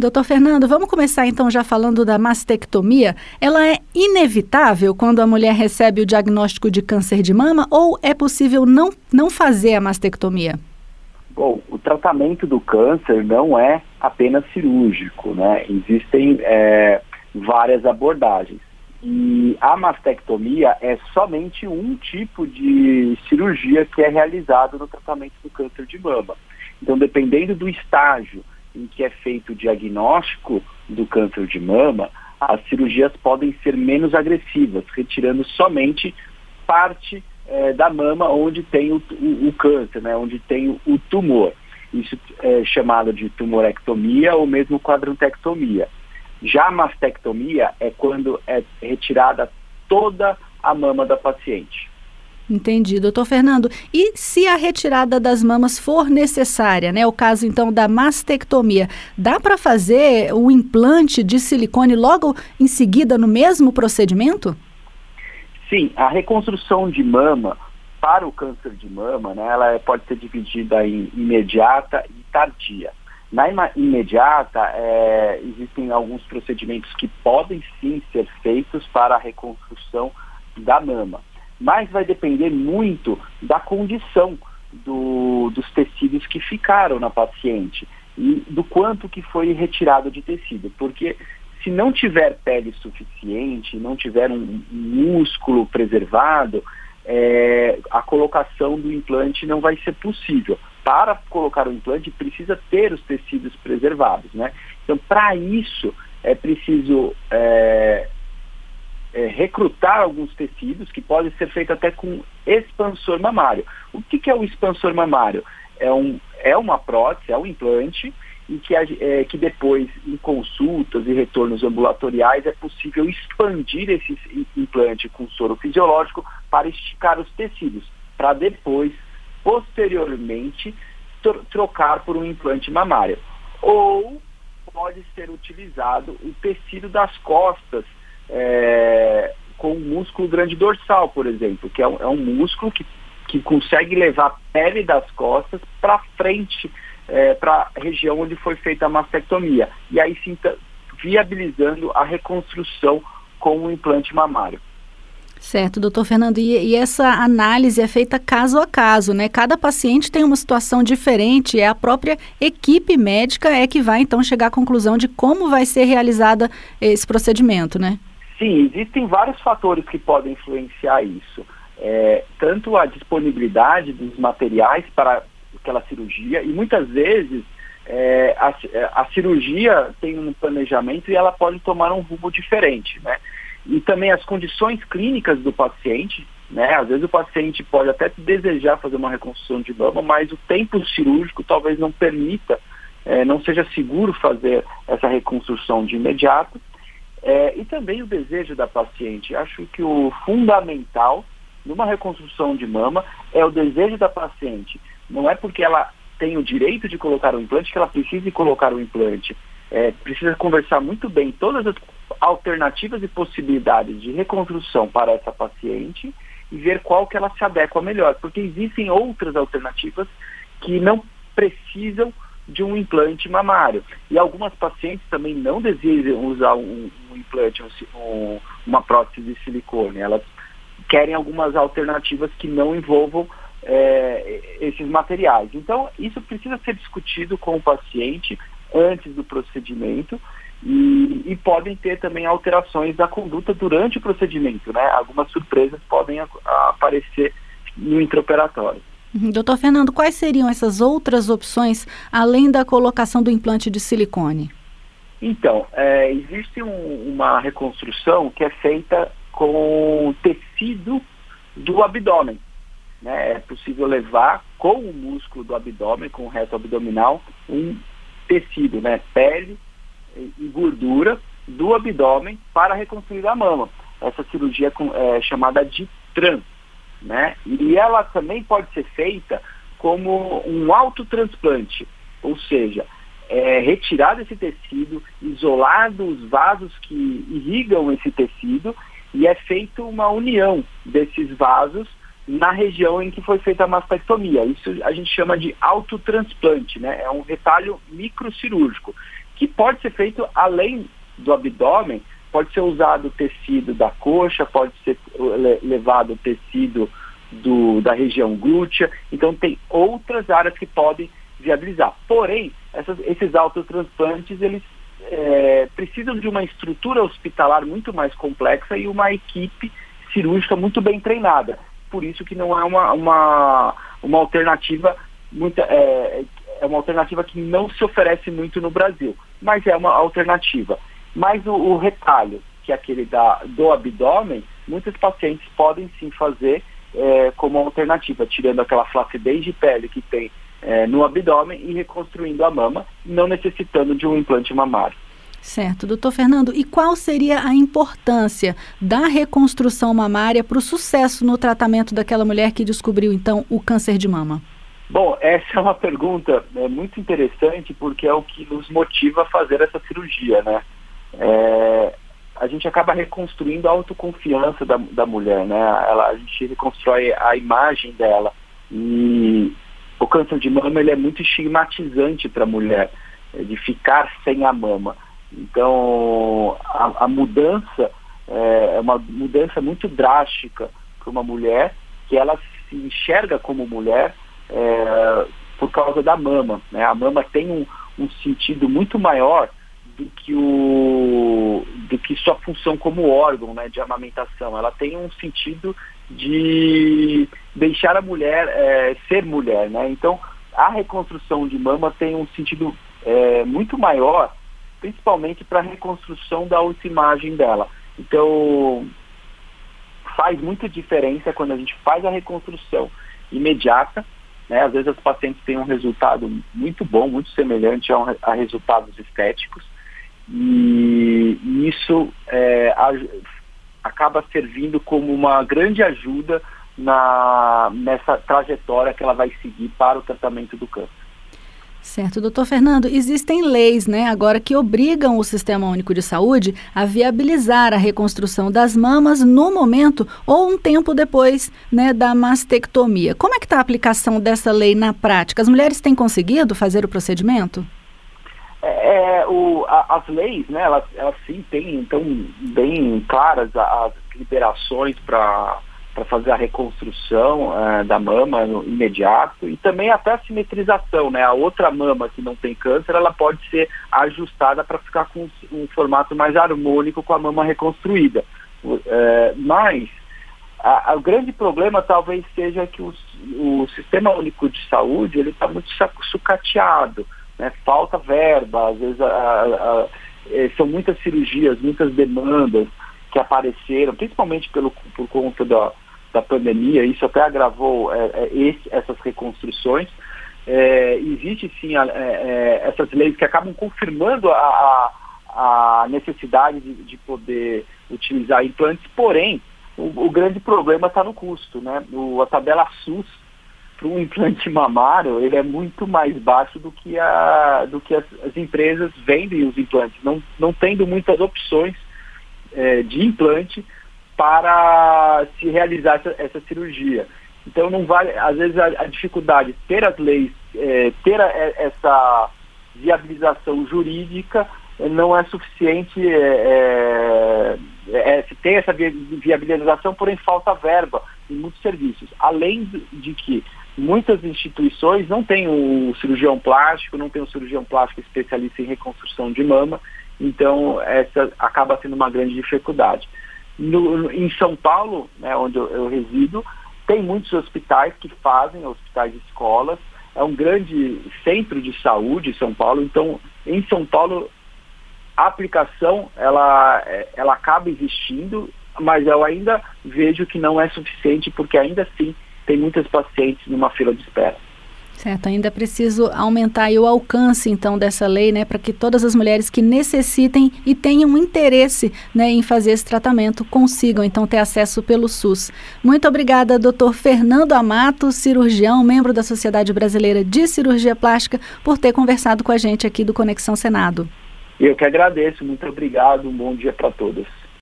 Doutor Fernando, vamos começar então já falando da mastectomia. Ela é inevitável quando a mulher recebe o diagnóstico de câncer de mama ou é possível não, não fazer a mastectomia? Bom, o tratamento do câncer não é apenas cirúrgico, né? Existem é, várias abordagens. E a mastectomia é somente um tipo de cirurgia que é realizado no tratamento do câncer de mama. Então, dependendo do estágio em que é feito o diagnóstico do câncer de mama, as cirurgias podem ser menos agressivas, retirando somente parte é, da mama onde tem o, o, o câncer, né, onde tem o, o, tumor. Isso é chamado de tumorectomia ou mesmo quadrantectomia. Já a mastectomia é quando é retirada toda a mama da paciente. Entendi, doutor Fernando. E se a retirada das mamas for necessária, né? O caso então da mastectomia, dá para fazer o implante de silicone logo em seguida no mesmo procedimento? Sim, a reconstrução de mama para o câncer de mama, né, ela é, pode ser dividida em imediata e tardia. Na imediata, é, existem alguns procedimentos que podem sim ser feitos para a reconstrução da mama mas vai depender muito da condição do, dos tecidos que ficaram na paciente e do quanto que foi retirado de tecido, porque se não tiver pele suficiente, não tiver um músculo preservado, é, a colocação do implante não vai ser possível. Para colocar o implante, precisa ter os tecidos preservados, né? Então, para isso, é preciso é, é, recrutar alguns tecidos, que pode ser feito até com expansor mamário. O que, que é o expansor mamário? É, um, é uma prótese, é um implante, e que, é, que depois, em consultas e retornos ambulatoriais, é possível expandir esse implante com soro fisiológico para esticar os tecidos, para depois, posteriormente, trocar por um implante mamário. Ou pode ser utilizado o tecido das costas é, com o músculo grande dorsal, por exemplo, que é um, é um músculo que, que consegue levar a pele das costas para frente, é, para a região onde foi feita a mastectomia. E aí sim, tá viabilizando a reconstrução com o implante mamário. Certo, doutor Fernando, e, e, essa análise é feita caso a caso, né? Cada paciente tem uma situação diferente, é a própria equipe médica é que vai então chegar à conclusão de como vai ser realizada esse procedimento, né? Sim, existem vários fatores que podem influenciar isso. É, tanto a disponibilidade dos materiais para aquela cirurgia, e muitas vezes é, a, a, cirurgia tem um planejamento e ela pode tomar um rumo diferente, né? E também as condições clínicas do paciente, né? Às vezes o paciente pode até desejar fazer uma reconstrução de mama, mas o tempo cirúrgico talvez não permita, é, não seja seguro fazer essa reconstrução de imediato. É, e também o desejo da paciente. Acho que o fundamental numa reconstrução de mama é o desejo da paciente. Não é porque ela tem o direito de colocar o implante que ela precise colocar o implante. É, precisa conversar muito bem todas as alternativas e possibilidades de reconstrução para essa paciente e ver qual que ela se adequa melhor, porque existem outras alternativas que não precisam de um implante mamário. E algumas pacientes também não desejam usar um, um implante, um, uma prótese de silicone. Elas querem algumas alternativas que não envolvam é, esses materiais. Então, isso precisa ser discutido com o paciente antes do procedimento e, e, podem ter também alterações da conduta durante o procedimento, né? Algumas surpresas podem a, a aparecer no intraoperatório. Uhum. Doutor Fernando, quais seriam essas outras opções além da colocação do implante de silicone? Então, é, existe um, uma reconstrução que é feita com tecido do abdômen. Né? É possível levar com o músculo do abdômen, com o reto abdominal, um tecido, né? pele e gordura do abdômen para reconstruir a mama. Essa cirurgia é, chamada de TRAN né? E ela também pode ser feita como um autotransplante, ou seja, é, retirado esse tecido, isolado os vasos que irrigam esse tecido e é feita uma união desses vasos na região em que foi feita a mastectomia. Isso a gente chama de autotransplante, né? É um retalho microcirúrgico que pode ser feito além do abdômen, pode ser usado tecido da coxa, pode ser levado o tecido do, da região glútea, então tem outras áreas que podem viabilizar. Porém, essas, esses autotransplantes, eles é, precisam de uma estrutura hospitalar muito mais complexa e uma equipe cirúrgica muito bem treinada. Por isso que não é uma, uma, uma alternativa muito, é, é uma alternativa que não se oferece muito no Brasil, mas é uma alternativa. Mas o, o retalho, que é aquele da, do abdômen, muitos pacientes podem sim fazer é, como alternativa, tirando aquela flacidez de pele que tem é, no abdômen e reconstruindo a mama, não necessitando de um implante mamário. Certo, doutor Fernando, e qual seria a importância da reconstrução mamária para o sucesso no tratamento daquela mulher que descobriu então o câncer de mama? Bom, essa é uma pergunta é, muito interessante porque é o que nos motiva a fazer essa cirurgia, né? É, a gente acaba reconstruindo a autoconfiança da, da mulher, né? Ela, a gente reconstrói a imagem dela e câncer de mama ele é muito estigmatizante para a mulher, é, de ficar sem a mama. Então, a, a mudança é, é uma mudança muito drástica para uma mulher que ela se enxerga como mulher é, por causa da mama. Né? A mama tem um, um sentido muito maior do que, o, do que sua função como órgão né, de amamentação. Ela tem um sentido de deixar a mulher é, ser mulher. Né? Então, a reconstrução de mama tem um sentido é, muito maior, principalmente para a reconstrução da autoimagem dela. Então, faz muita diferença quando a gente faz a reconstrução imediata, né? Às vezes as pacientes têm um resultado muito bom, muito semelhante a, um, a resultados estéticos, e isso é, a, acaba servindo como uma grande ajuda na, nessa trajetória que ela vai seguir para o tratamento do câncer. Certo, doutor Fernando, existem leis, né, agora que obrigam o Sistema Único de Saúde a viabilizar a reconstrução das mamas no momento ou um tempo depois, né, da mastectomia. Como é que está a aplicação dessa lei na prática? As mulheres têm conseguido fazer o procedimento? É, é, o, a, as leis, né, elas, elas sim têm então bem claras as liberações para para fazer a reconstrução uh, da mama no imediato e também até a simetrização, né? A outra mama que não tem câncer, ela pode ser ajustada para ficar com um formato mais harmônico com a mama reconstruída. Uh, mas a, a, o grande problema talvez seja que o, sistema único de saúde ele está muito sucateado né? falta verba, às vezes a, a, eh, são muitas cirurgias, muitas demandas que apareceram, principalmente pelo, por conta da, da pandemia, isso até agravou é, esse, essas reconstruções. É, existe sim a, é, essas leis que acabam confirmando a, a, a necessidade de, de, poder utilizar implantes, porém o, o grande problema está no custo. Né? O, a tabela SUS para um implante mamário, ele é muito mais baixo do que, a, do que as, as empresas vendem os implantes, não, não tendo muitas opções é, de implante para se realizar essa, essa, cirurgia. Então não vale, às vezes a, a dificuldade ter as leis, é, ter a, essa viabilização jurídica não é suficiente é, é, é, se tem essa viabilização, porém falta verba em muitos serviços. Além de que muitas instituições não têm o cirurgião plástico, não tem o cirurgião plástico especialista em reconstrução de mama, então essa acaba sendo uma grande dificuldade. No, em São Paulo, né, onde eu, eu resido, tem muitos hospitais que fazem, hospitais e escolas, é um grande centro de saúde São Paulo, então em São Paulo a aplicação ela, ela acaba existindo, mas eu ainda vejo que não é suficiente porque ainda assim tem muitas pacientes numa fila de espera. Certo, ainda é preciso aumentar o alcance, então, dessa lei, né, para que todas as mulheres que necessitem e tenham interesse, né, em fazer esse tratamento consigam, então, ter acesso pelo SUS. Muito obrigada, doutor Fernando Amato, cirurgião, membro da Sociedade Brasileira de Cirurgia Plástica, por ter conversado com a gente aqui do Conexão Senado. Eu que agradeço, muito obrigado, um bom dia para todos.